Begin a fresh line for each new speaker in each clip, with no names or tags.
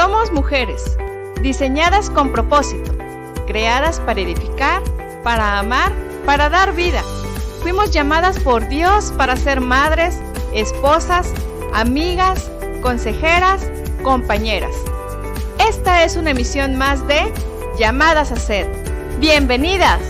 Somos mujeres, diseñadas con propósito, creadas para edificar, para amar, para dar vida. Fuimos llamadas por Dios para ser madres, esposas, amigas, consejeras, compañeras. Esta es una emisión más de Llamadas a Ser. Bienvenidas.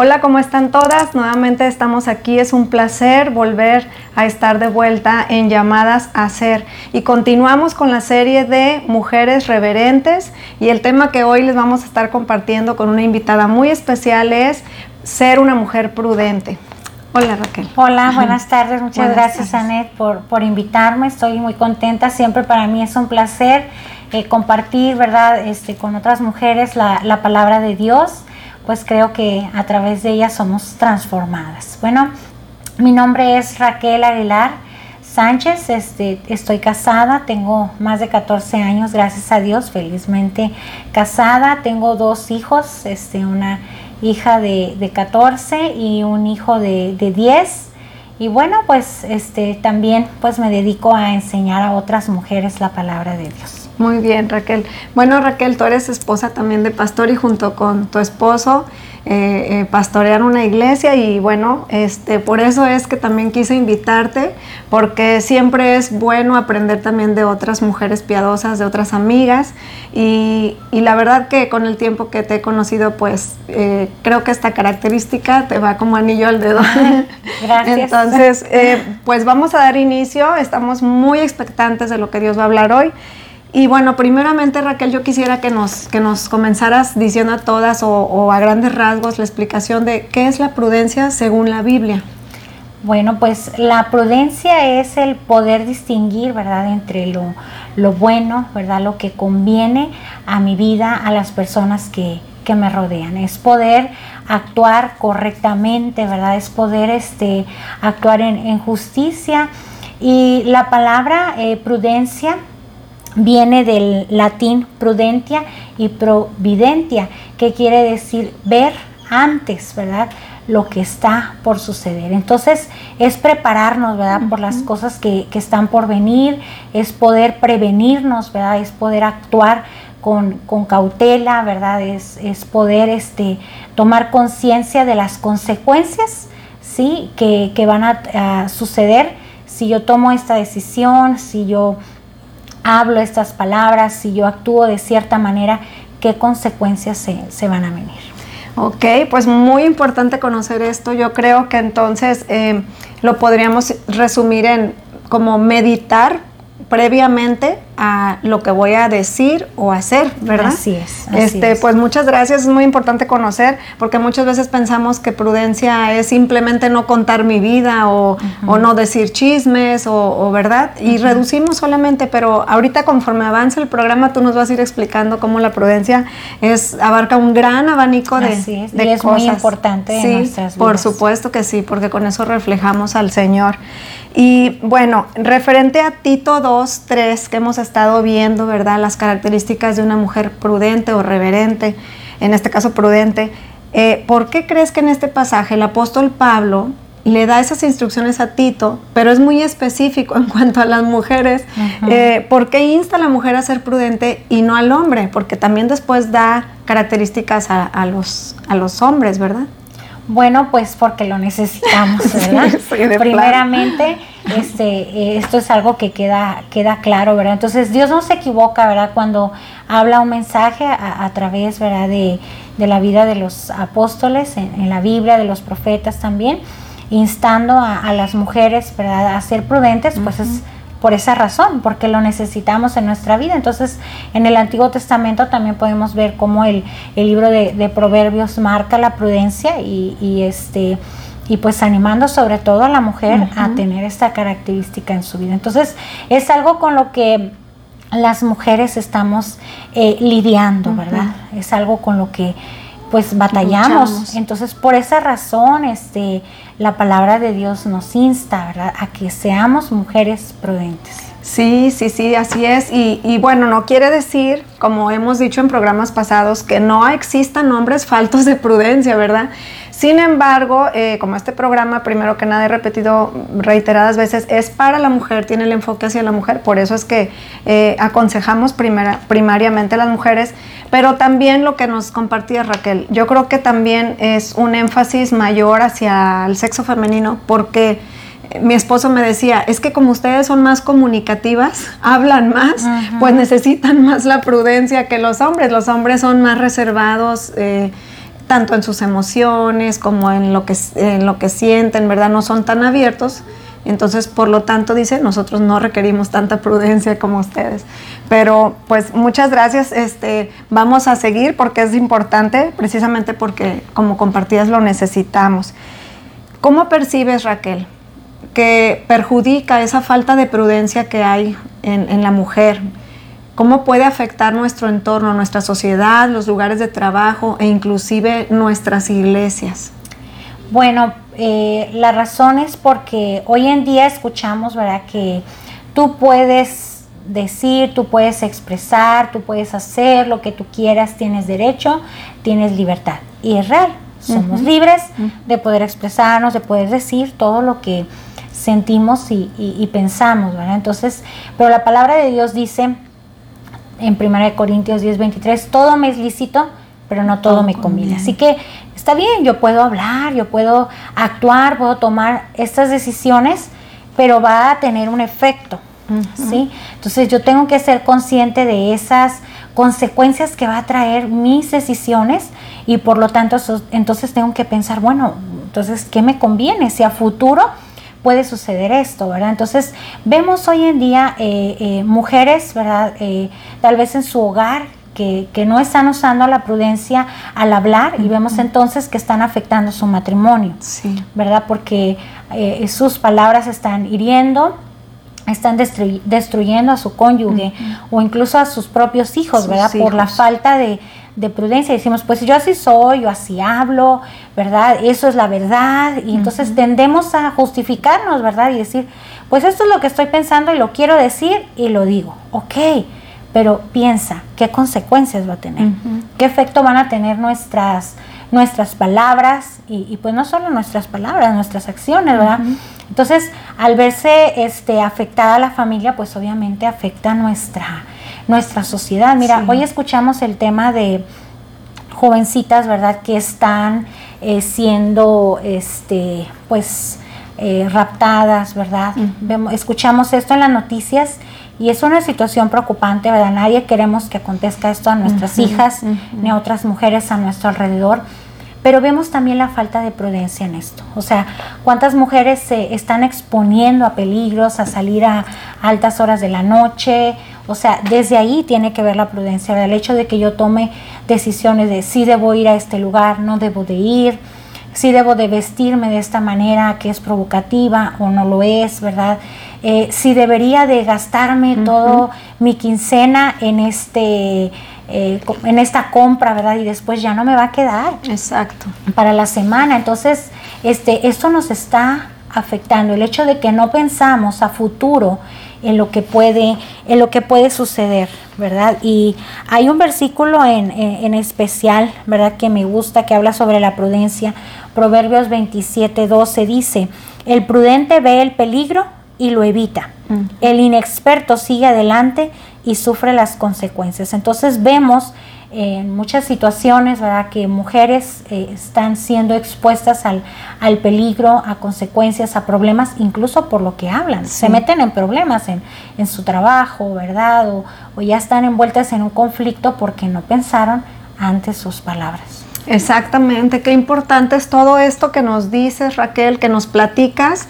Hola, ¿cómo están todas? Nuevamente estamos aquí. Es un placer volver a estar de vuelta en Llamadas a Ser. Y continuamos con la serie de Mujeres Reverentes. Y el tema que hoy les vamos a estar compartiendo con una invitada muy especial es ser una mujer prudente. Hola Raquel.
Hola, buenas tardes. Muchas gracias Anet por, por invitarme. Estoy muy contenta. Siempre para mí es un placer eh, compartir, ¿verdad? Este, con otras mujeres la, la palabra de Dios pues creo que a través de ella somos transformadas. Bueno, mi nombre es Raquel Aguilar Sánchez, este, estoy casada, tengo más de 14 años, gracias a Dios, felizmente casada, tengo dos hijos, este, una hija de, de 14 y un hijo de, de 10. Y bueno, pues este, también pues me dedico a enseñar a otras mujeres la palabra de Dios.
Muy bien, Raquel. Bueno, Raquel, tú eres esposa también de pastor y junto con tu esposo eh, eh, pastorean una iglesia y bueno, este, por eso es que también quise invitarte, porque siempre es bueno aprender también de otras mujeres piadosas, de otras amigas y, la verdad que con el tiempo que te he conocido, pues eh, creo que esta característica te va como anillo al dedo.
Gracias.
Entonces, pues vamos a dar inicio, estamos muy expectantes de lo que Dios va a hablar hoy. Y bueno, primeramente Raquel, yo quisiera que nos, que nos comenzaras diciendo a todas o, a grandes rasgos la explicación de qué es la prudencia según la Biblia.
Bueno, pues la prudencia es el poder distinguir, ¿verdad?, entre lo, lo bueno, ¿verdad?, lo que conviene a mi vida, a las personas que, que me rodean. Es poder actuar correctamente, ¿verdad? Es poder este, actuar en, justicia. Y la palabra eh, prudencia viene del latín prudentia y providentia, que quiere decir ver antes, ¿verdad? Lo que está por suceder. Entonces es prepararnos, ¿verdad? Por las cosas que, están por venir, es poder prevenirnos, ¿verdad? Es poder actuar con, cautela, ¿verdad? Es, poder este, tomar conciencia de las consecuencias, ¿sí? Que, van a suceder si yo tomo esta decisión, si yo hablo estas palabras, si yo actúo de cierta manera, qué consecuencias se, van a venir.
Ok, pues muy importante conocer esto. Yo creo que entonces eh, lo podríamos resumir en como meditar previamente a lo que voy a decir o hacer, ¿verdad?
Así es.
este, pues muchas gracias, es muy importante conocer, porque muchas veces pensamos que prudencia es simplemente no contar mi vida o, no decir chismes o, ¿verdad? Y reducimos solamente, pero ahorita conforme avance el programa tú nos vas a ir explicando cómo la prudencia es abarca un gran abanico de,
Así es. y es muy importante
sí, nuestras vidas. Por supuesto que sí, porque con eso reflejamos al Señor. Y bueno, referente a Tito 2, 3, que hemos estado viendo, ¿verdad? Las características de una mujer prudente o reverente, en este caso prudente. Eh, ¿Por qué crees que en este pasaje el apóstol Pablo le da esas instrucciones a Tito, pero es muy específico en cuanto a las mujeres? Eh, ¿Por qué insta a la mujer a ser prudente y no al hombre? Porque también después da características a, los, a los hombres, ¿verdad?
Bueno, pues porque lo necesitamos, ¿verdad? Primeramente, este, eh, esto es algo que queda, queda claro, ¿verdad? Entonces Dios no se equivoca, ¿verdad? Cuando habla un mensaje a, través, ¿verdad? De, la vida de los apóstoles, en, la Biblia, de los profetas también, instando a, las mujeres, ¿verdad? A ser prudentes, pues es por esa razón, porque lo necesitamos en nuestra vida. Entonces, en el Antiguo Testamento también podemos ver cómo el, libro de, Proverbios marca la prudencia y, este y pues animando sobre todo a la mujer a tener esta característica en su vida. Entonces, es algo con lo que las mujeres estamos eh, lidiando, ¿verdad? Es algo con lo que pues batallamos. Entonces, por esa razón, este, la palabra de Dios nos insta a que seamos mujeres prudentes.
Sí, sí, sí, así es. Y, y, bueno, no quiere decir, como hemos dicho en programas pasados, que no existan hombres faltos de prudencia, ¿verdad? Sin embargo, eh, como este programa, primero que nada he repetido reiteradas veces, es para la mujer, tiene el enfoque hacia la mujer, por eso es que eh, aconsejamos primariamente a las mujeres, pero también lo que nos compartía Raquel, yo creo que también es un énfasis mayor hacia el sexo femenino, porque mi esposo me decía, es que como ustedes son más comunicativas, hablan más, pues necesitan más la prudencia que los hombres. Los hombres son más reservados, eh, tanto en sus emociones como en lo, que, en lo que sienten, ¿verdad? No son tan abiertos. Entonces, por lo tanto, dice, nosotros no requerimos tanta prudencia como ustedes. Pero, pues, muchas gracias. Este, vamos a seguir porque es importante, precisamente porque como compartidas lo necesitamos. ¿Cómo percibes, Raquel, que perjudica esa falta de prudencia que hay en, en la mujer? cómo puede afectar nuestro entorno, nuestra sociedad, los lugares de trabajo e inclusive nuestras iglesias.
Bueno, eh, la razón es porque hoy en día escuchamos, ¿verdad? Que tú puedes decir, tú puedes expresar, tú puedes hacer lo que tú quieras, tienes derecho, tienes libertad. Y es real, somos libres de poder expresarnos, de poder decir todo lo que sentimos y, y pensamos, ¿verdad? Entonces, pero la palabra de Dios dice en 1 Corintios 10, 23, todo me es lícito, pero no todo me conviene. Así que está bien, yo puedo hablar, yo puedo actuar, puedo tomar estas decisiones, pero va a tener un efecto. ¿sí? Entonces yo tengo que ser consciente de esas consecuencias que va a traer mis decisiones y por lo tanto entonces tengo que pensar, bueno, entonces, ¿qué me conviene? Si a futuro puede suceder esto, ¿verdad? Entonces vemos hoy en día eh, eh, mujeres, ¿verdad? Eh, tal vez en su hogar que, no están usando la prudencia al hablar y vemos entonces que están afectando su matrimonio, sí. ¿verdad? Porque sus palabras están hiriendo, están destruyendo a su cónyuge o incluso a sus propios hijos, ¿verdad? Por la falta de, de prudencia. Decimos, pues yo así soy, yo así hablo, ¿verdad? Eso es la verdad. Y entonces tendemos a justificarnos, ¿verdad? Y decir, pues esto es lo que estoy pensando y lo quiero decir y lo digo. Ok, pero piensa, ¿qué consecuencias va a tener? ¿Qué efecto van a tener nuestras, nuestras palabras? Y, pues no solo nuestras palabras, nuestras acciones, ¿verdad? Entonces, al verse este, afectada la familia, pues obviamente afecta nuestra nuestra sociedad. Mira, hoy escuchamos el tema de jovencitas, ¿verdad?, que están eh, siendo, este, pues, eh, raptadas, ¿verdad? Vemos, escuchamos esto en las noticias y es una situación preocupante, ¿verdad? Nadie queremos que acontezca esto a nuestras hijas ni a otras mujeres a nuestro alrededor. Pero vemos también la falta de prudencia en esto. O sea, cuántas mujeres se están exponiendo a peligros, a salir a altas horas de la noche. O sea, desde ahí tiene que ver la prudencia, el hecho de que yo tome decisiones de si debo ir a este lugar, no debo de ir, si debo de vestirme de esta manera que es provocativa o no lo es, ¿verdad? Eh, si debería de gastarme todo mi quincena en este eh, en esta compra, ¿verdad? Y después ya no me va a quedar.
Exacto.
Para la semana. Entonces, este, esto nos está afectando. El hecho de que no pensamos a futuro en lo que puede, en lo que puede suceder, ¿verdad? Y hay un versículo en, en, especial, ¿verdad? Que me gusta, que habla sobre la prudencia. Proverbios 27, 12 dice, el prudente ve el peligro y lo evita. Mm. El inexperto sigue adelante y sufre las consecuencias. Entonces vemos en muchas situaciones ¿verdad? que mujeres eh, están siendo expuestas al, al, peligro, a consecuencias, a problemas, incluso por lo que hablan. Se meten en problemas en, en su trabajo, ¿verdad? O, o, ya están envueltas en un conflicto porque no pensaron antes sus palabras.
Exactamente, qué importante es todo esto que nos dices, Raquel, que nos platicas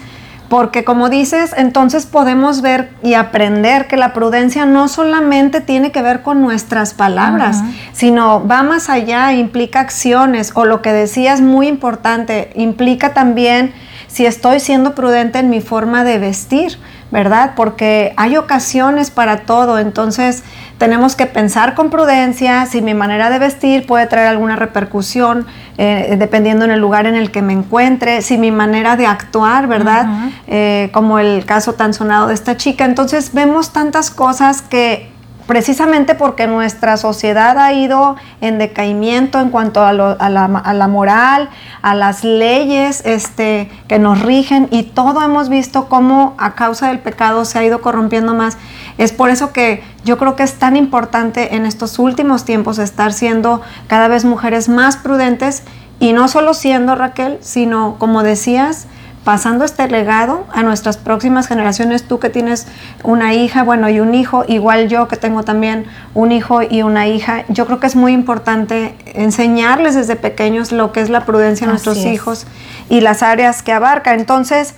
porque como dices, entonces podemos ver y aprender que la prudencia no solamente tiene que ver con nuestras palabras, sino va más allá, implica acciones o lo que decías muy importante, implica también si estoy siendo prudente en mi forma de vestir, ¿verdad? Porque hay ocasiones para todo, entonces tenemos que pensar con prudencia si mi manera de vestir puede traer alguna repercusión eh, dependiendo en el lugar en el que me encuentre, si mi manera de actuar, ¿verdad? Eh, como el caso tan sonado de esta chica. Entonces vemos tantas cosas que precisamente porque nuestra sociedad ha ido en decaimiento en cuanto a, la, moral, a las leyes este, que nos rigen y todo hemos visto cómo a causa del pecado se ha ido corrompiendo más. Es por eso que yo creo que es tan importante en estos últimos tiempos estar siendo cada vez mujeres más prudentes y no solo siendo Raquel, sino como decías, pasando este legado a nuestras próximas generaciones, tú que tienes una hija, bueno, y un hijo, igual yo que tengo también un hijo y una hija, yo creo que es muy importante enseñarles desde pequeños lo que es la prudencia a nuestros hijos y las áreas que abarca. Entonces,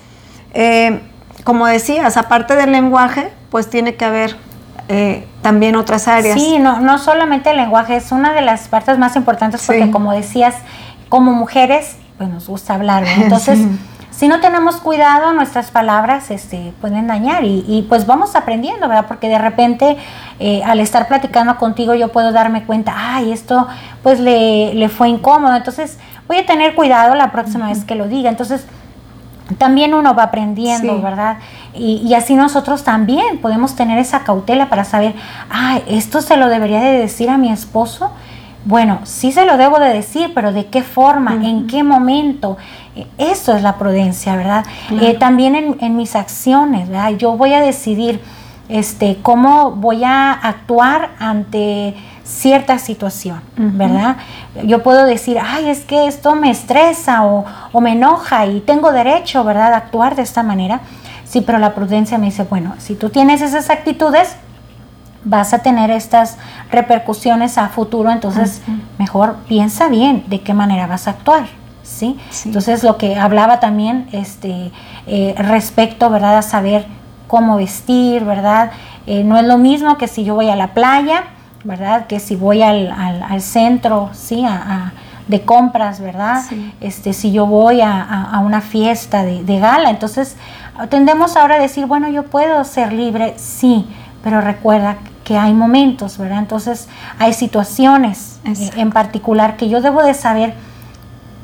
eh, como decías, aparte del lenguaje, pues tiene que haber eh, también otras áreas.
Sí, no, no solamente el lenguaje, es una de las partes más importantes porque como decías, como mujeres, pues nos gusta hablar, entonces si no tenemos cuidado, nuestras palabras este, pueden dañar y, pues vamos aprendiendo, ¿verdad? Porque de repente eh, al estar platicando contigo yo puedo darme cuenta, ay, esto pues le, fue incómodo, entonces voy a tener cuidado la próxima vez que lo diga. Entonces, también uno va aprendiendo, ¿verdad? Y, y, así nosotros también podemos tener esa cautela para saber, ay, esto se lo debería de decir a mi esposo. Bueno, sí se lo debo de decir, pero ¿de qué forma? ¿En qué momento? Eso es la prudencia, ¿verdad? Eh, también en, mis acciones, ¿verdad? Yo voy a decidir este, cómo voy a actuar ante cierta situación, ¿verdad? Yo puedo decir, ay, es que esto me estresa o, me enoja y tengo derecho, ¿verdad?, a actuar de esta manera. Sí, pero la prudencia me dice, bueno, si tú tienes esas actitudes, vas a tener estas repercusiones a futuro, entonces mejor piensa bien de qué manera vas a actuar. ¿sí? Entonces lo que hablaba también este, eh, respecto, ¿verdad? A saber cómo vestir, ¿verdad? Eh, no es lo mismo que si yo voy a la playa, ¿verdad? Que si voy al, centro, ¿sí? de compras, ¿verdad? Este, si yo voy a, una fiesta de, gala. Entonces, tendemos ahora a decir, bueno, yo puedo ser libre, sí, pero recuerda que hay momentos, ¿verdad? Entonces, hay situaciones eh, en particular que yo debo de saber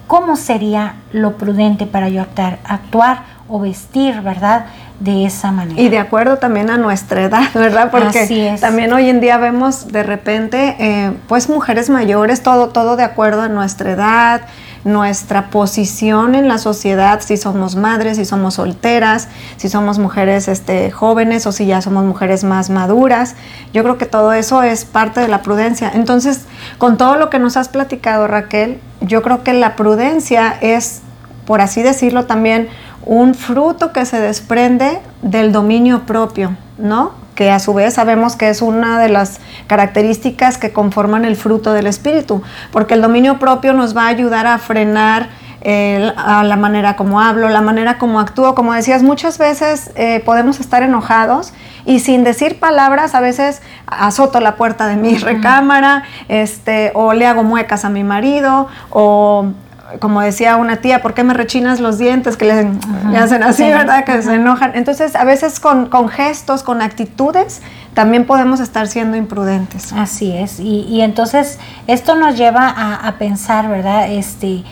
cómo sería lo prudente para yo actuar, actuar o vestir, ¿verdad? De esa manera.
Y de acuerdo también a nuestra edad, ¿verdad? Porque también hoy en día vemos de repente, eh, pues mujeres mayores, todo, todo de acuerdo a nuestra edad, nuestra posición en la sociedad, si somos madres, si somos solteras, si somos mujeres este, jóvenes o si ya somos mujeres más maduras. Yo creo que todo eso es parte de la prudencia. Entonces, con todo lo que nos has platicado, Raquel, yo creo que la prudencia es, por así decirlo también, un fruto que se desprende del dominio propio, ¿no? Que a su vez sabemos que es una de las características que conforman el fruto del espíritu, porque el dominio propio nos va a ayudar a frenar eh, a la manera como hablo, la manera como actúo. Como decías, muchas veces eh, podemos estar enojados y sin decir palabras, a veces azoto la puerta de mi recámara, este, o le hago muecas a mi marido, o como decía una tía, ¿por qué me rechinas los dientes? Que le, hacen así, ¿verdad? Que se enojan. Entonces, a veces con, gestos, con actitudes, también podemos estar siendo imprudentes.
Así es. Y, entonces, esto nos lleva a, pensar, ¿verdad? Este,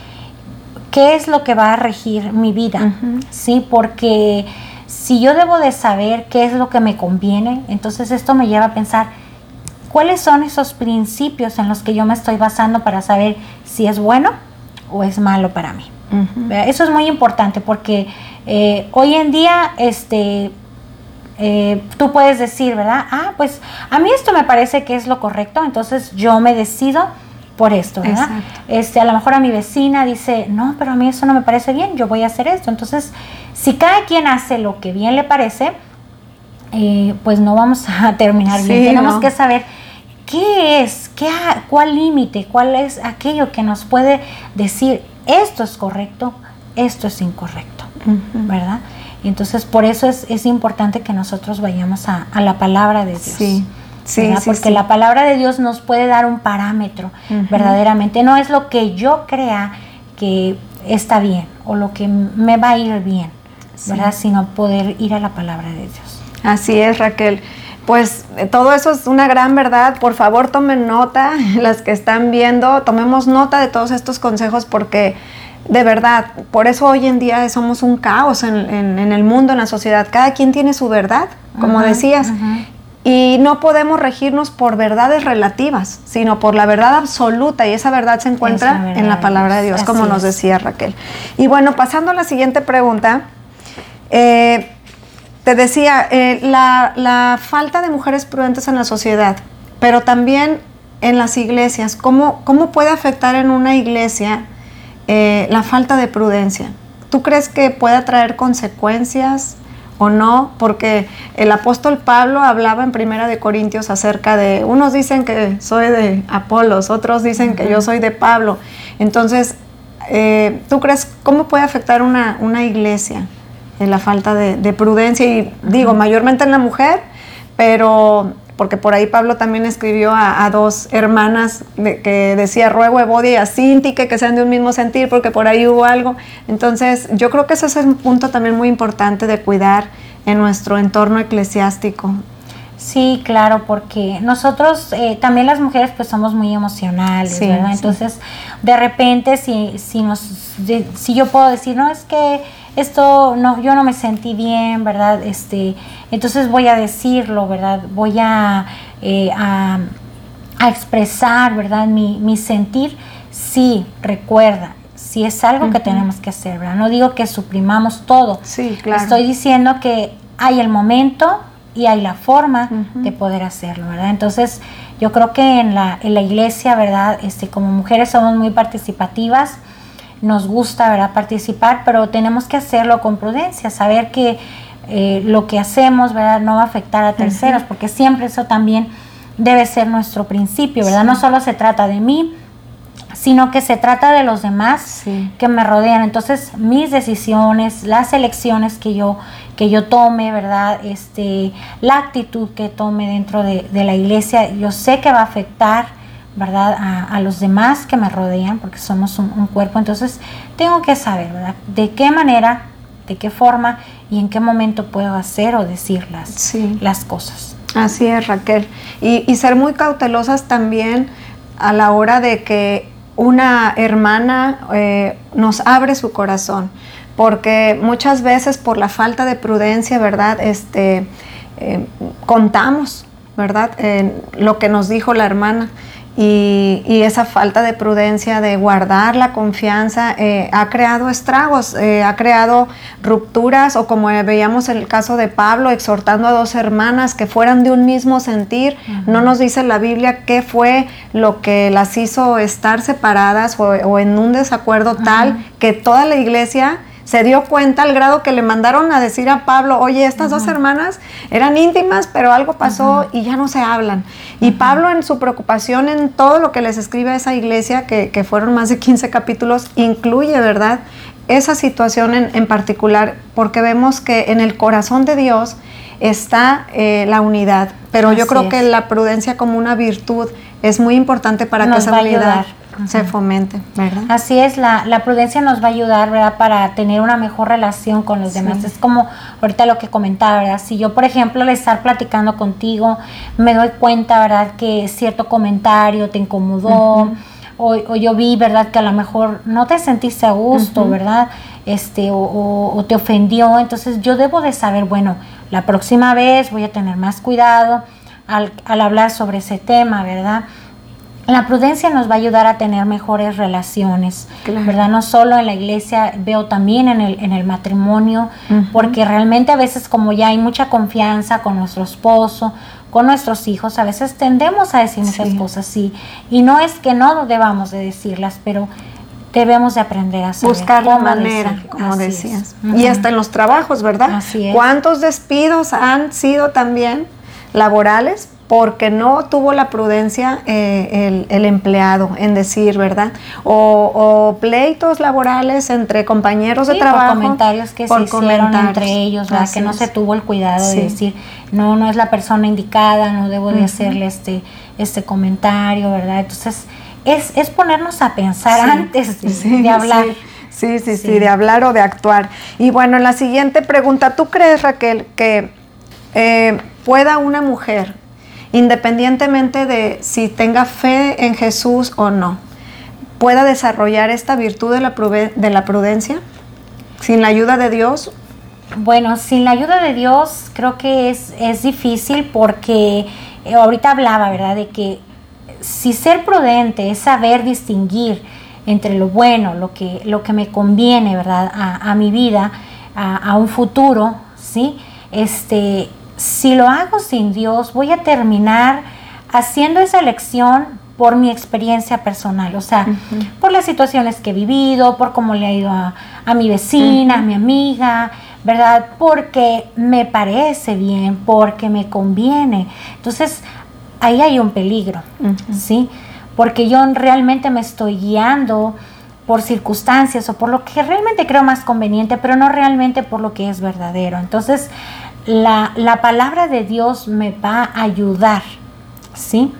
¿qué es lo que va a regir mi vida? Sí, porque si yo debo de saber qué es lo que me conviene, entonces esto me lleva a pensar, ¿cuáles son esos principios en los que yo me estoy basando para saber si es bueno? O es malo para mí. Eso es muy importante porque eh, hoy en día este, eh, tú puedes decir, ¿verdad? Ah, pues a mí esto me parece que es lo correcto, entonces yo me decido por esto, ¿verdad? Este, a lo mejor a mi vecina dice, no, pero a mí eso no me parece bien, yo voy a hacer esto. Entonces, si cada quien hace lo que bien le parece, eh, pues no vamos a terminar bien. Tenemos que saber ¿Qué es? Qué, ¿Cuál límite? ¿Cuál es aquello que nos puede decir esto es correcto, esto es incorrecto? ¿Verdad? Y entonces por eso es, importante que nosotros vayamos a, la palabra de Dios. Sí. Sí, Porque la palabra de Dios nos puede dar un parámetro, verdaderamente. No es lo que yo crea que está bien o lo que me va a ir bien, ¿verdad? Sino poder ir a la palabra de Dios.
Así es, Raquel. Pues eh, todo eso es una gran verdad. Por favor, tomen nota, las que están viendo, tomemos nota de todos estos consejos porque de verdad, por eso hoy en día somos un caos en, el mundo, en la sociedad. Cada quien tiene su verdad, como decías. Y no podemos regirnos por verdades relativas, sino por la verdad absoluta. Y esa verdad se encuentra en la palabra de Dios, como nos decía Raquel. Y bueno, pasando a la siguiente pregunta. Eh, te decía, eh, la, falta de mujeres prudentes en la sociedad, pero también en las iglesias. ¿Cómo, cómo puede afectar en una iglesia eh, la falta de prudencia? ¿Tú crees que puede traer consecuencias o no? Porque el apóstol Pablo hablaba en Primera de Corintios acerca de, unos dicen que soy de Apolos, otros dicen que yo soy de Pablo. Entonces, eh, ¿tú crees cómo puede afectar una, una iglesia? En la falta de, prudencia y digo, mayormente en la mujer, pero porque por ahí Pablo también escribió a, dos hermanas que decía ruego a Evodia y a Sintique que sean de un mismo sentir porque por ahí hubo algo. Entonces yo creo que ese es un punto también muy importante de cuidar en nuestro entorno eclesiástico.
Sí, claro, porque nosotros eh, también las mujeres pues somos muy emocionales, ¿verdad? Entonces de repente si, si, nos, si yo puedo decir, no, es que esto no, yo no me sentí bien, ¿verdad? Este, entonces voy a decirlo, ¿verdad? Voy a, eh, a, expresar, ¿verdad? Mi, mi, sentir. Sí, recuerda, si es algo que tenemos que hacer, ¿verdad? No digo que suprimamos todo.
Sí, claro.
Estoy diciendo que hay el momento y hay la forma de poder hacerlo, ¿verdad? Entonces, yo creo que en la, en la iglesia, ¿verdad? Este, como mujeres somos muy participativas nos gusta ¿verdad? participar, pero tenemos que hacerlo con prudencia, saber que eh, lo que hacemos ¿verdad? no va a afectar a terceros, porque siempre eso también debe ser nuestro principio, ¿verdad? No solo se trata de mí, sino que se trata de los demás que me rodean. Entonces, mis decisiones, las elecciones que yo, que yo tome, ¿verdad? Este, la actitud que tome dentro de, de la iglesia, yo sé que va a afectar ¿verdad? A, los demás que me rodean, porque somos un, cuerpo. Entonces, tengo que saber, ¿verdad? De qué manera, de qué forma y en qué momento puedo hacer o decir las, las cosas.
Así es, Raquel. Y, ser muy cautelosas también a la hora de que una hermana eh, nos abre su corazón, porque muchas veces por la falta de prudencia, ¿verdad? Este, eh, contamos, ¿verdad? lo que nos dijo la hermana y, esa falta de prudencia de guardar la confianza eh, ha creado estragos, eh, ha creado rupturas o como veíamos en el caso de Pablo exhortando a dos hermanas que fueran de un mismo sentir. No nos dice la Biblia qué fue lo que las hizo estar separadas o, en un desacuerdo tal que toda la iglesia se dio cuenta al grado que le mandaron a decir a Pablo, oye, estas dos hermanas eran íntimas, pero algo pasó y ya no se hablan. Y Pablo en su preocupación en todo lo que les escribe a esa iglesia, que, que fueron más de 15 capítulos, incluye, ¿verdad? Esa situación en, en particular, porque vemos que en el corazón de Dios está eh, la unidad, pero yo creo que la prudencia como una virtud es muy importante para que esa unidad se fomente, ¿verdad?
Así es, la, la, prudencia nos va a ayudar, ¿verdad? Para tener una mejor relación con los demás. Es como ahorita lo que comentaba, ¿verdad? Si yo, por ejemplo, al estar platicando contigo, me doy cuenta, ¿verdad? Que cierto comentario te incomodó. o, yo vi, ¿verdad? Que a lo mejor no te sentiste a gusto, ¿verdad? Este, o, o, te ofendió. Entonces yo debo de saber, bueno, la próxima vez voy a tener más cuidado al, al hablar sobre ese tema, ¿verdad? La prudencia nos va a ayudar a tener mejores relaciones, ¿verdad? No solo en la iglesia, veo también en el, en el matrimonio, porque realmente a veces como ya hay mucha confianza con nuestro esposo, con nuestros hijos, a veces tendemos a decir muchas cosas, sí, y no es que no debamos de decirlas, pero debemos de aprender a
saber buscar la manera, como decías. Y hasta en los trabajos, ¿verdad?
Así es.
¿Cuántos despidos han sido también laborales porque no tuvo la prudencia eh, el, empleado en decir, ¿verdad? O, pleitos laborales entre compañeros de trabajo.
Por comentarios que se hicieron entre ellos, ¿verdad? Que no se tuvo el cuidado de decir, no, no es la persona indicada, no debo de hacerle este, este comentario, ¿verdad? Entonces, es, es ponernos a pensar antes de, hablar.
Sí, sí, sí, de hablar o de actuar. Y bueno, la siguiente pregunta, ¿tú crees, Raquel, que eh, pueda una mujer independientemente de si tenga fe en Jesús o no, pueda desarrollar esta virtud de la, de la prudencia sin la ayuda de Dios?
Bueno, sin la ayuda de Dios creo que es, es difícil porque eh, ahorita hablaba, ¿verdad? De que si ser prudente es saber distinguir entre lo bueno, lo que, lo que me conviene, ¿verdad? A, mi vida, a, un futuro, ¿sí? Este, si lo hago sin Dios, voy a terminar haciendo esa elección por mi experiencia personal, o sea, por las situaciones que he vivido, por cómo le ha ido a, mi vecina, a mi amiga, ¿verdad? Porque me parece bien, porque me conviene. Entonces, ahí hay un peligro, ¿sí? Porque yo realmente me estoy guiando por circunstancias o por lo que realmente creo más conveniente, pero no realmente por lo que es verdadero. Entonces, la, palabra de Dios me va a ayudar, ¿sí?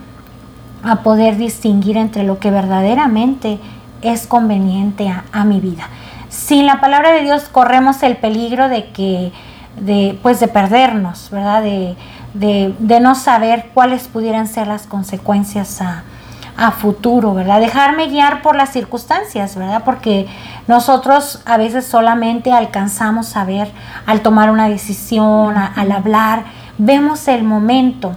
A poder distinguir entre lo que verdaderamente es conveniente a mi vida sin la palabra de Dios corremos el peligro de que, de, pues de perdernos, ¿verdad? De, de, no saber cuáles pudieran ser las consecuencias a, futuro, ¿verdad? Dejarme guiar por las circunstancias, ¿verdad? Porque nosotros a veces solamente alcanzamos a ver al tomar una decisión, al hablar, vemos el momento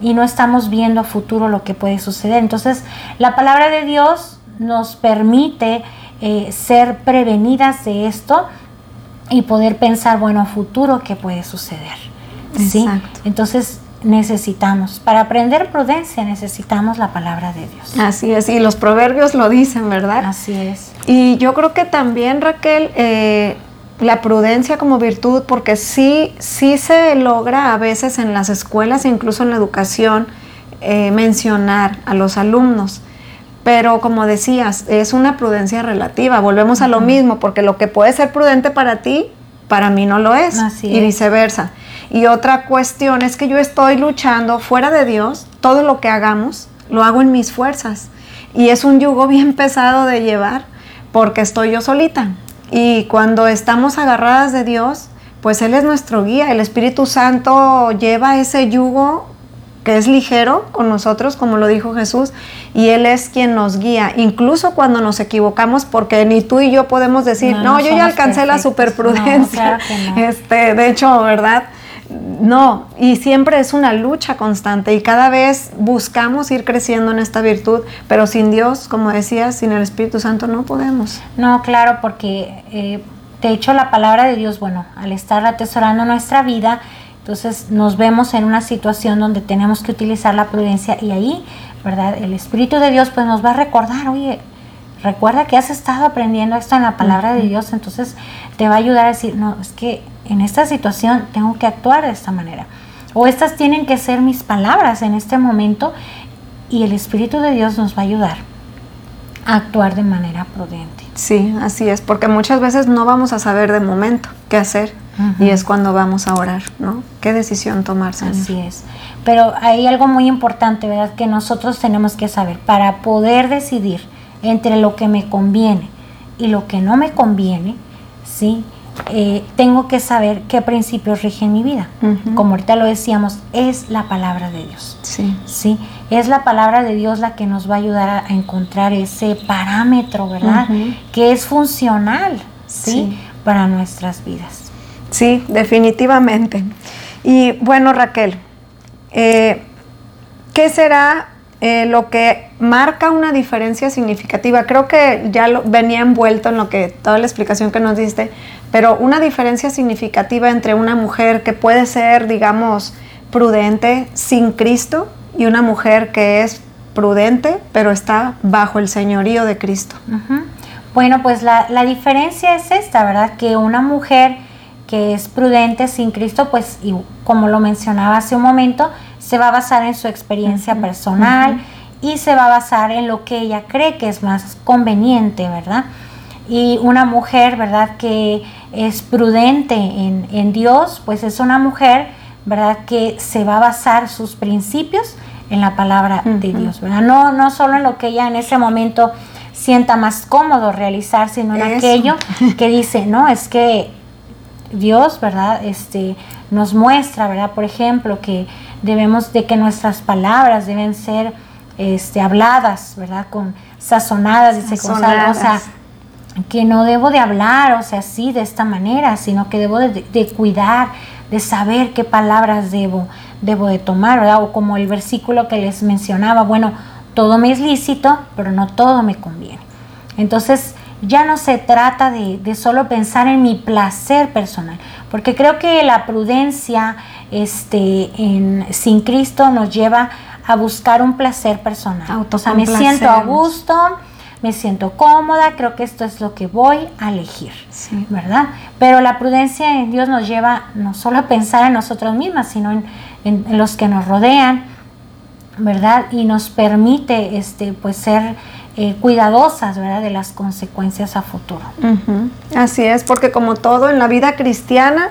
y no estamos viendo a futuro lo que puede suceder. Entonces, la palabra de Dios nos permite eh, ser prevenidas de esto y poder pensar, bueno, a futuro qué puede suceder. ¿sí? Entonces necesitamos, para aprender prudencia necesitamos la palabra de Dios.
Así es, y los proverbios lo dicen, ¿verdad?
Así es.
Y yo creo que también, Raquel, eh, la prudencia como virtud, porque sí, sí se logra a veces en las escuelas, incluso en la educación, eh, mencionar a los alumnos pero como decías, es una prudencia relativa. Volvemos a lo mismo, porque lo que puede ser prudente para ti, para mí no lo es. y viceversa. Y otra cuestión es que yo estoy luchando fuera de Dios, todo lo que hagamos, lo hago en mis fuerzas. Y es un yugo bien pesado de llevar, porque estoy yo solita. Y cuando estamos agarradas de Dios, pues Él es nuestro guía. El Espíritu Santo lleva ese yugo que es ligero con nosotros, como lo dijo Jesús, y Él es quien nos guía, incluso cuando nos equivocamos, porque ni tú y yo podemos decir, no, yo ya alcancé la superprudencia. este, de hecho, ¿verdad? No, y siempre es una lucha constante y cada vez buscamos ir creciendo en esta virtud, pero sin Dios, como decías, sin el Espíritu Santo no podemos.
No, claro, porque eh, de hecho la palabra de Dios, bueno, al estar atesorando nuestra vida, entonces nos vemos en una situación donde tenemos que utilizar la prudencia y ahí, ¿verdad? El Espíritu de Dios pues nos va a recordar, oye, recuerda que has estado aprendiendo esto en la palabra de Dios, entonces te va a ayudar a decir, no, es que en esta situación tengo que actuar de esta manera. O estas tienen que ser mis palabras en este momento y el Espíritu de Dios nos va a ayudar a actuar de manera prudente.
Sí, así es, porque muchas veces no vamos a saber de momento qué hacer y es cuando vamos a orar, ¿no? ¿Qué decisión tomar,
Así es. Pero hay algo muy importante, ¿verdad? Que nosotros tenemos que saber para poder decidir entre lo que me conviene y lo que no me conviene, ¿sí? Eh, tengo que saber qué principios rigen mi vida. Como ahorita lo decíamos, es la palabra de Dios.
Sí.
sí. Es la palabra de Dios la que nos va a ayudar a, encontrar ese parámetro, ¿verdad? Que es funcional, ¿sí? Para nuestras vidas.
Sí, definitivamente. Y bueno, Raquel, eh, ¿qué será eh, lo que marca una diferencia significativa? Creo que ya lo, venía envuelto en lo que toda la explicación que nos diste, pero una diferencia significativa entre una mujer que puede ser, digamos, prudente sin Cristo y una mujer que es prudente, pero está bajo el señorío de Cristo.
Bueno, pues la, la diferencia es esta, ¿verdad? Que una mujer que es prudente sin Cristo, pues y como lo mencionaba hace un momento, se va a basar en su experiencia personal y se va a basar en lo que ella cree que es más conveniente, ¿verdad? Y una mujer, ¿verdad? Que es prudente en, Dios, pues es una mujer, ¿verdad? Que se va a basar sus principios en la palabra de Dios, ¿verdad? No, no solo en lo que ella en ese momento sienta más cómodo realizar, sino en aquello que dice, no, es que Dios, ¿verdad? Este, nos muestra, ¿verdad? Por ejemplo, que debemos de que nuestras palabras deben ser este, habladas, ¿verdad? Con sazonadas, dice, o sea, que no debo de hablar, o sea, sí, de esta manera, sino que debo de, cuidar, de saber qué palabras debo, debo de tomar, ¿verdad? O como el versículo que les mencionaba, bueno, todo me es lícito, pero no todo me conviene. Entonces, ya no se trata de, de solo pensar en mi placer personal, porque creo que la prudencia este, en, sin Cristo nos lleva a buscar un placer personal. O sea, me siento a gusto, me siento cómoda, creo que esto es lo que voy a elegir, ¿verdad? Pero la prudencia en Dios nos lleva no solo a pensar en nosotros mismas, sino en, los que nos rodean, ¿verdad? Y nos permite este, pues, ser eh, cuidadosas, ¿verdad? De las consecuencias a futuro.
Así es, porque como todo en la vida cristiana,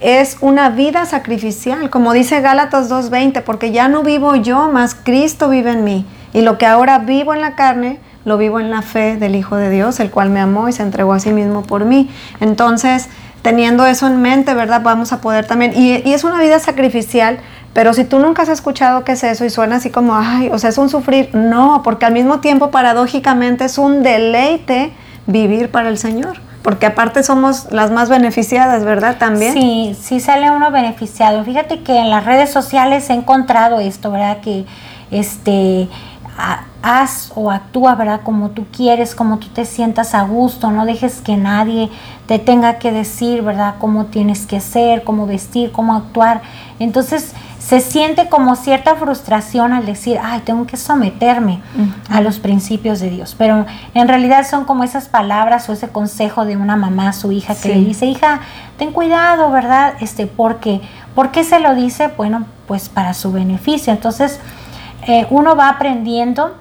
es una vida sacrificial, como dice Gálatas 2.20, porque ya no vivo yo, más Cristo vive en mí. Y lo que ahora vivo en la carne, lo vivo en la fe del Hijo de Dios, el cual me amó y se entregó a sí mismo por mí. Entonces, teniendo eso en mente, ¿verdad? Vamos a poder también, y, es una vida sacrificial, pero si tú nunca has escuchado qué es eso y suena así como, ay, o sea, es un sufrir, no, porque al mismo tiempo, paradójicamente, es un deleite vivir para el Señor porque aparte somos las más beneficiadas, ¿verdad? También.
Sí, sí sale uno beneficiado. Fíjate que en las redes sociales he encontrado esto, ¿verdad? Que este haz o actúa, ¿verdad? Como tú quieres, como tú te sientas a gusto, no dejes que nadie te tenga que decir, ¿verdad? Cómo tienes que ser, cómo vestir, cómo actuar. Entonces, se siente como cierta frustración al decir, ay, tengo que someterme a los principios de Dios. Pero en realidad son como esas palabras o ese consejo de una mamá a su hija que le dice, hija, ten cuidado, ¿verdad? Este, porque, ¿Por qué se lo dice? Bueno, pues para su beneficio. Entonces, eh, uno va aprendiendo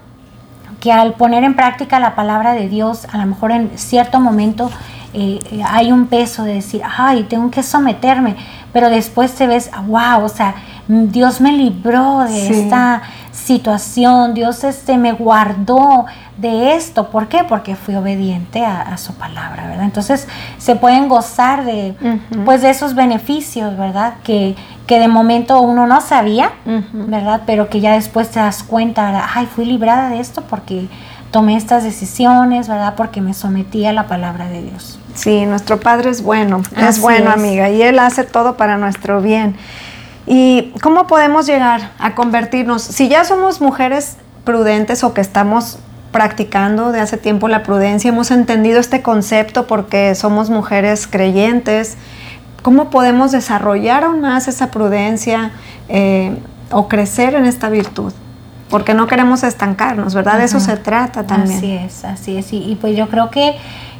que al poner en práctica la palabra de Dios, a lo mejor en cierto momento eh, hay un peso de decir, ay, tengo que someterme, pero después te ves, wow, o sea, Dios me libró de esta situación, Dios este, me guardó de esto. ¿Por qué? Porque fui obediente a, su palabra, ¿verdad? Entonces se pueden gozar de, pues, de esos beneficios, ¿verdad? Que, que de momento uno no sabía, ¿verdad? Pero que ya después te das cuenta, ay, fui librada de esto porque tomé estas decisiones, ¿verdad? Porque me sometí a la palabra de Dios.
Sí, nuestro Padre es bueno, es bueno, amiga, y Él hace todo para nuestro bien. ¿Y cómo podemos llegar a convertirnos? Si ya somos mujeres prudentes o que estamos practicando de hace tiempo la prudencia, hemos entendido este concepto porque somos mujeres creyentes, ¿cómo podemos desarrollar aún más esa prudencia eh, o crecer en esta virtud? Porque no queremos estancarnos, ¿verdad? De eso se trata también.
Así es, así es. Y, pues yo creo que,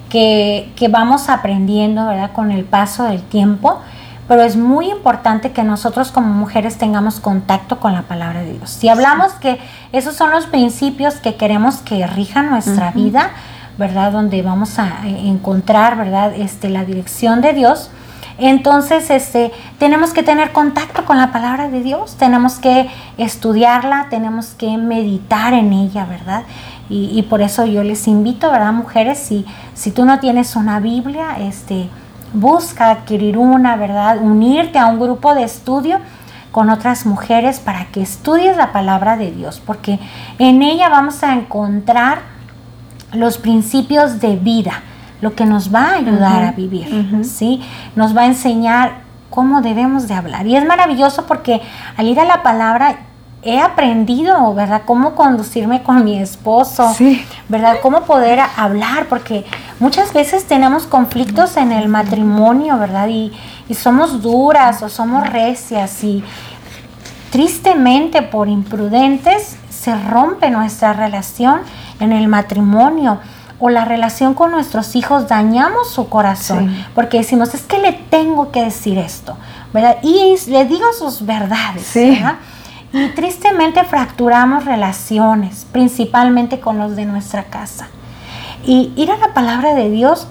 que, que, vamos aprendiendo, ¿verdad? Con el paso del tiempo pero es muy importante que nosotros como mujeres tengamos contacto con la palabra de Dios. Si hablamos que esos son los principios que queremos que rijan nuestra vida, ¿verdad? Donde vamos a eh, encontrar, ¿verdad? Este, la dirección de Dios. Entonces, este, tenemos que tener contacto con la palabra de Dios, tenemos que estudiarla, tenemos que meditar en ella, ¿verdad? Y, por eso yo les invito, ¿verdad, mujeres? Si, si tú no tienes una Biblia, este, busca adquirir una, ¿verdad? Unirte a un grupo de estudio con otras mujeres para que estudies la palabra de Dios, porque en ella vamos a encontrar los principios de vida, lo que nos va a ayudar a vivir, ¿sí? Nos va a enseñar cómo debemos de hablar. Y es maravilloso porque al ir a la palabra he aprendido, ¿verdad? Cómo conducirme con mi esposo, ¿verdad? Cómo poder hablar, porque muchas veces tenemos conflictos en el matrimonio, ¿verdad? Y, y somos duras o somos recias y tristemente por imprudentes se rompe nuestra relación en el matrimonio o la relación con nuestros hijos, dañamos su corazón, porque decimos, es que le tengo que decir esto, ¿verdad? Y le digo sus verdades, ¿verdad? Y tristemente fracturamos relaciones, principalmente con los de nuestra casa. Y ir a la palabra de Dios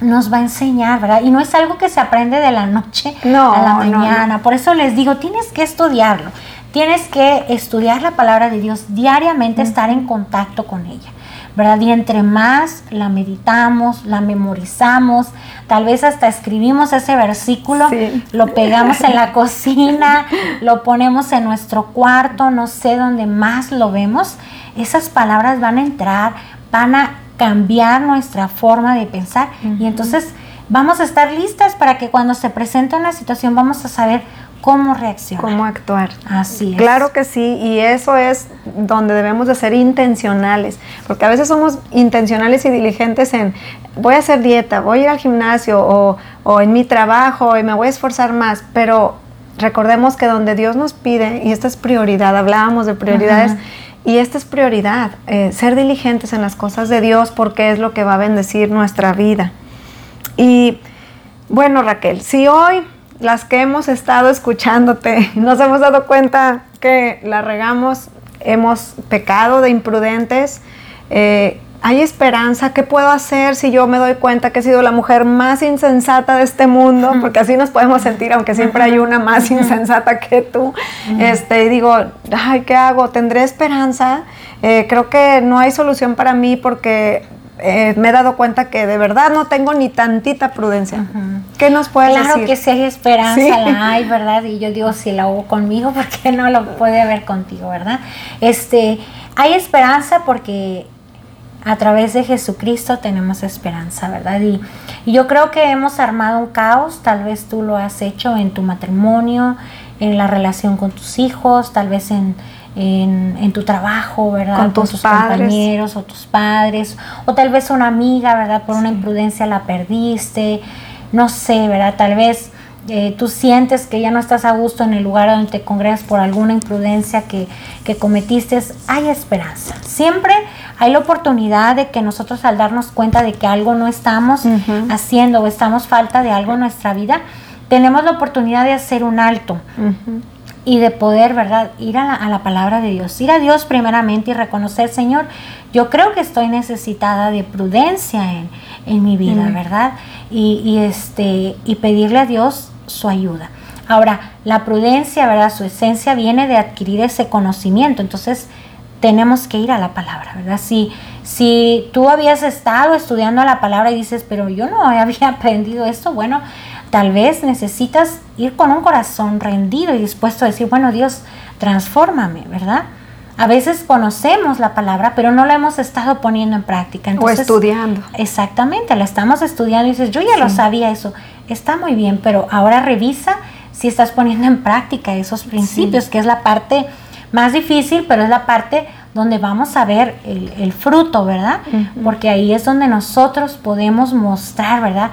nos va a enseñar, ¿verdad? Y no es algo que se aprende de la noche a la mañana. Por eso les digo, tienes que estudiarlo. Tienes que estudiar la palabra de Dios diariamente, estar en contacto con ella. ¿Verdad? Y entre más la meditamos, la memorizamos, tal vez hasta escribimos ese versículo, lo pegamos en la cocina, lo ponemos en nuestro cuarto, no sé dónde más lo vemos, esas palabras van a entrar, van a cambiar nuestra forma de pensar. Y entonces vamos a estar listas para que cuando se presente una situación vamos a saber cómo reaccionar.
Cómo actuar.
Así es.
Claro que sí, y eso es donde debemos de ser intencionales, porque a veces somos intencionales y diligentes en voy a hacer dieta, voy a ir al gimnasio o, o en mi trabajo y me voy a esforzar más, pero recordemos que donde Dios nos pide, y esta es prioridad, hablábamos de prioridades, y esta es prioridad, eh, ser diligentes en las cosas de Dios porque es lo que va a bendecir nuestra vida. Y bueno, Raquel, si hoy las que hemos estado escuchándote nos hemos dado cuenta que la regamos, hemos pecado de imprudentes, eh, hay esperanza, ¿qué puedo hacer si yo me doy cuenta que he sido la mujer más insensata de este mundo? Porque así nos podemos sentir, aunque siempre hay una más insensata que tú. Este, y digo, ay, ¿qué hago? ¿Tendré esperanza? Eh, creo que no hay solución para mí porque eh, me he dado cuenta que de verdad no tengo ni tantita prudencia. ¿Qué nos puede
decir?
Claro
que si hay esperanza, la hay, ¿verdad? Y yo digo, si la hubo conmigo, ¿por qué no lo puede haber contigo, verdad? Este, hay esperanza porque a través de Jesucristo tenemos esperanza, ¿verdad? Y, yo creo que hemos armado un caos, tal vez tú lo has hecho en tu matrimonio, en la relación con tus hijos, tal vez en, en, tu trabajo, ¿verdad?
Con tus,
compañeros o tus padres, o tal vez una amiga, ¿verdad? Por una imprudencia la perdiste, no sé, ¿verdad? Tal vez eh, tú sientes que ya no estás a gusto en el lugar donde te congregas por alguna imprudencia que, que cometiste, hay esperanza. Siempre hay la oportunidad de que nosotros al darnos cuenta de que algo no estamos haciendo o estamos falta de algo en nuestra vida, tenemos la oportunidad de hacer un alto. Y de poder, ¿verdad? Ir a la, palabra de Dios, ir a Dios primeramente y reconocer, Señor, yo creo que estoy necesitada de prudencia en, mi vida, ¿verdad? Y, y, este, y pedirle a Dios su ayuda. Ahora, la prudencia, ¿verdad? Su esencia viene de adquirir ese conocimiento. Entonces, tenemos que ir a la palabra, ¿verdad? Si, si tú habías estado estudiando la palabra y dices, pero yo no había aprendido esto, bueno, tal vez necesitas ir con un corazón rendido y dispuesto a decir, bueno, Dios, transfórmame, ¿verdad? A veces conocemos la palabra, pero no la hemos estado poniendo en práctica.
o estudiando.
Exactamente, la estamos estudiando y dices, yo ya lo sabía eso, está muy bien, pero ahora revisa si estás poniendo en práctica esos principios, que es la parte más difícil, pero es la parte donde vamos a ver el, fruto, ¿verdad? Porque ahí es donde nosotros podemos mostrar, ¿verdad?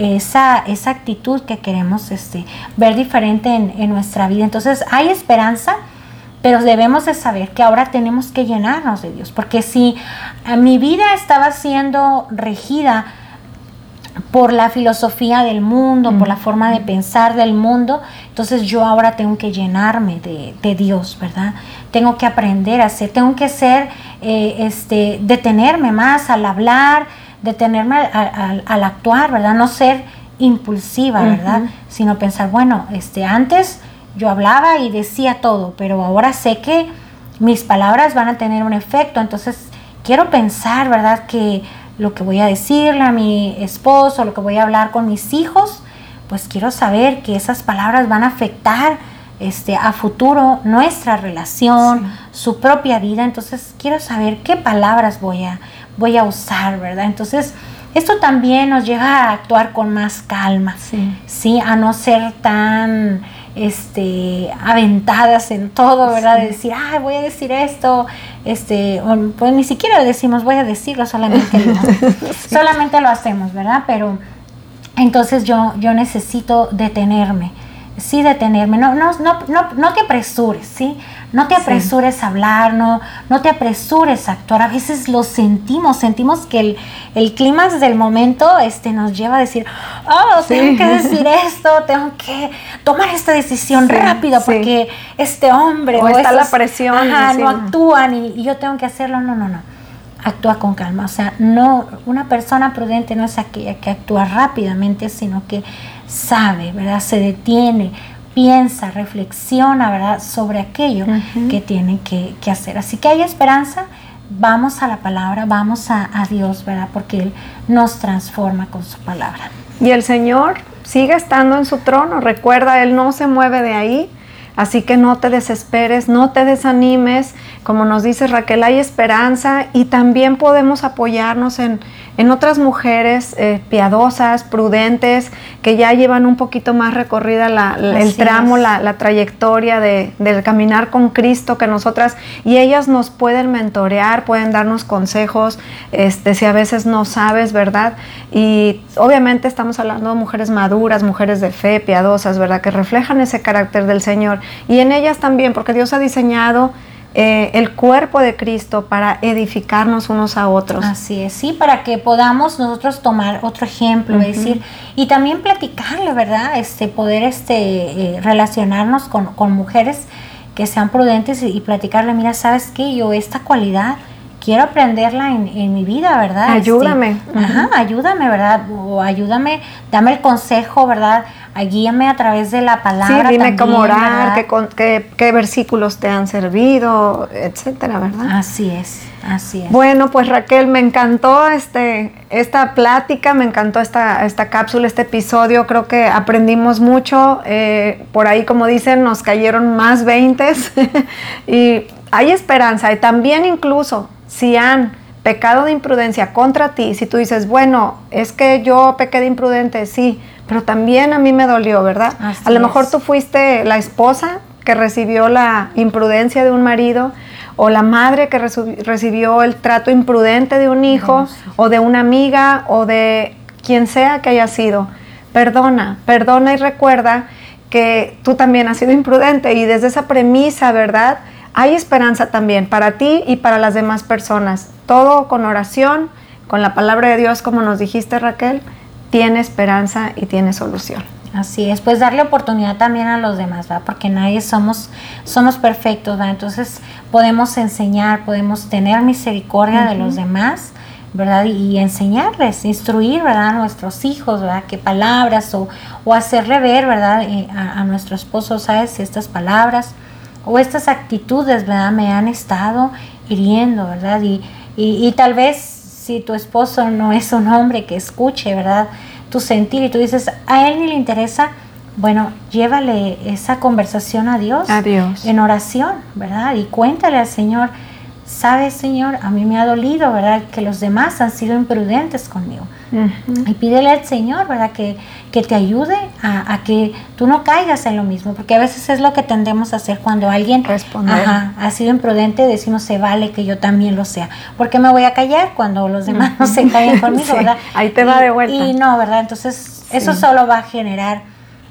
Esa, esa actitud que queremos este, ver diferente en, en nuestra vida. Entonces hay esperanza, pero debemos de saber que ahora tenemos que llenarnos de Dios, porque si mi vida estaba siendo regida por la filosofía del mundo, por la forma de pensar del mundo, entonces yo ahora tengo que llenarme de, Dios, ¿verdad? Tengo que aprender a ser, tengo que ser, eh, este, detenerme más al hablar, detenerme al, actuar, ¿verdad? No ser impulsiva, ¿verdad? Sino pensar, bueno, este, antes yo hablaba y decía todo, pero ahora sé que mis palabras van a tener un efecto, entonces quiero pensar, ¿verdad? Que lo que voy a decirle a mi esposo, lo que voy a hablar con mis hijos, pues quiero saber que esas palabras van a afectar este, a futuro nuestra relación, su propia vida. Entonces quiero saber qué palabras voy a, voy a usar, ¿verdad? Entonces esto también nos lleva a actuar con más calma, sí, ¿sí? a no ser tan este, aventadas en todo, ¿verdad? De decir, ah, voy a decir esto, este, pues ni siquiera decimos voy a decirlo, solamente lo, solamente lo hacemos, ¿verdad? Pero entonces yo, yo necesito detenerme sí detenerme, no, no, no, no, no te apresures, ¿sí? No te apresures a hablar, no, no te apresures a actuar. A veces lo sentimos, sentimos que el, el clímax del momento este, nos lleva a decir, oh, tengo que decir esto, tengo que tomar esta decisión rápida porque este hombre
o, está la presión.
no actúan y, y yo tengo que hacerlo. No, no, no actúa con calma. O sea, no, una persona prudente no es aquella que actúa rápidamente, sino que sabe, ¿verdad? Se detiene, piensa, reflexiona, ¿verdad? Sobre aquello que tiene que, hacer. Así que hay esperanza, vamos a la palabra, vamos a, a, Dios, ¿verdad? Porque Él nos transforma con su palabra.
Y el Señor sigue estando en su trono, recuerda, Él no se mueve de ahí. Así que no te desesperes, no te desanimes. Como nos dice Raquel, hay esperanza y también podemos apoyarnos en, en otras mujeres eh, piadosas, prudentes, que ya llevan un poquito más recorrida el tramo, la, trayectoria de, del caminar con Cristo que nosotras, y ellas nos pueden mentorear, pueden darnos consejos, este, si a veces no sabes, ¿verdad? Y obviamente estamos hablando de mujeres maduras, mujeres de fe, piadosas, ¿verdad? Que reflejan ese carácter del Señor. Y en ellas también, porque Dios ha diseñado eh, el cuerpo de Cristo para edificarnos unos a otros.
Así es, sí, para que podamos nosotros tomar otro ejemplo, decir, y también platicarle, ¿verdad? Este, poder este, eh, relacionarnos con, con, mujeres que sean prudentes y, y platicarle, mira, ¿sabes qué? Yo esta cualidad quiero aprenderla en, mi vida, ¿verdad?
Ayúdame.
Este, ajá, ayúdame, ¿verdad? O ayúdame, dame el consejo, ¿verdad? Guíame a través de la palabra.
Sí, dime cómo orar, qué, qué, versículos te han servido, etcétera, ¿verdad?
Así es, así es.
Bueno, pues Raquel, me encantó este, esta plática, me encantó esta, esta cápsula, este episodio, creo que aprendimos mucho. Eh, por ahí, como dicen, nos cayeron más veintes y hay esperanza y también incluso si han pecado de imprudencia contra ti, si tú dices, bueno, es que yo pequé de imprudente, sí, pero también a mí me dolió, ¿verdad? a lo mejor tú fuiste la esposa que recibió la imprudencia de un marido o la madre que recibió el trato imprudente de un hijo o de una amiga o de quien sea que haya sido. Perdona, perdona y recuerda que tú también has sido imprudente y desde esa premisa, ¿verdad? Hay esperanza también para ti y para las demás personas. Todo con oración, con la palabra de Dios, como nos dijiste Raquel, tiene esperanza y tiene solución.
Así es, pues darle oportunidad también a los demás, ¿verdad? Porque nadie somos, somos perfectos, ¿verdad? Entonces podemos enseñar, podemos tener misericordia de los demás, ¿verdad? Y, enseñarles, instruir, ¿verdad? A nuestros hijos, ¿verdad? Qué palabras o, o hacerle ver, ¿verdad? Eh, a, a, nuestro esposo, ¿sabes? Estas palabras o estas actitudes, ¿verdad? Me han estado hiriendo, ¿verdad? Y, y, tal vez si tu esposo no es un hombre que escuche, ¿verdad? Tu sentir y tú dices, a él ni le interesa, bueno, llévale esa conversación a Dios.
A Dios.
En oración, ¿verdad? Y cuéntale al Señor, sabes, Señor, a mí me ha dolido, ¿verdad? Que los demás han sido imprudentes conmigo. Y pídele al Señor, ¿verdad? Que, que te ayude a, que tú no caigas en lo mismo, porque a veces es lo que tendemos a hacer cuando alguien ha sido imprudente, decimos, se vale que yo también lo sea. ¿Por qué me voy a callar cuando los demás no se callan conmigo, verdad?
Ahí te va de vuelta.
Y no, ¿verdad? Entonces, eso solo va a generar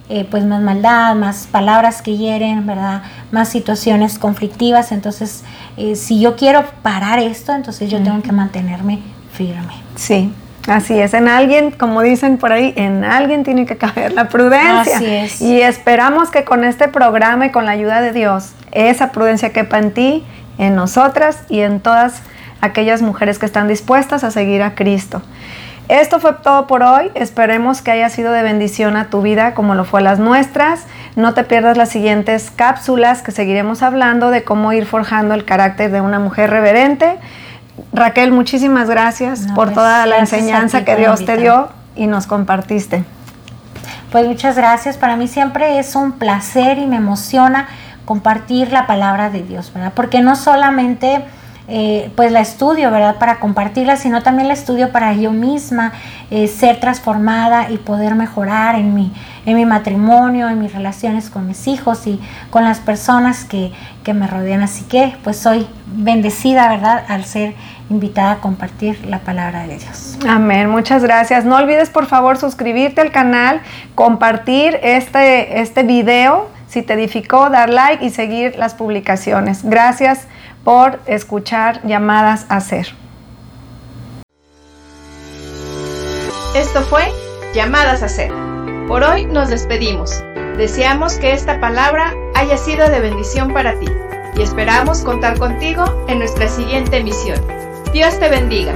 eh, pues más maldad, más palabras que hieren, ¿verdad? Más situaciones conflictivas. Entonces, eh, si yo quiero parar esto, entonces yo tengo que mantenerme firme.
Sí, Así es, en alguien, como dicen por ahí, en alguien tiene que caber la prudencia.
Así es.
Y esperamos que con este programa y con la ayuda de Dios, esa prudencia quepa en ti, en nosotras y en todas aquellas mujeres que están dispuestas a seguir a Cristo. Esto fue todo por hoy. Esperemos que haya sido de bendición a tu vida como lo fue a las nuestras. No te pierdas las siguientes cápsulas que seguiremos hablando de cómo ir forjando el carácter de una mujer reverente. Raquel, muchísimas gracias por pues, toda la enseñanza que Dios te dio y nos compartiste.
Pues muchas gracias. Para mí siempre es un placer y me emociona compartir la palabra de Dios, ¿verdad? Porque no solamente eh, pues la estudio, ¿verdad? Para compartirla, sino también la estudio para yo misma eh, ser transformada y poder mejorar en mi, en mi matrimonio, en mis relaciones con mis hijos y con las personas que, que me rodean. Así que pues soy bendecida, ¿verdad? Al ser invitada a compartir la palabra de Dios.
Amén, muchas gracias. No olvides por favor suscribirte al canal, compartir este, este video si te edificó, dar like y seguir las publicaciones. Gracias por escuchar llamadas a ser.
Esto fue Llamadas a ser. Por hoy nos despedimos. Deseamos que esta palabra haya sido de bendición para ti y esperamos contar contigo en nuestra siguiente emisión. Dios te bendiga.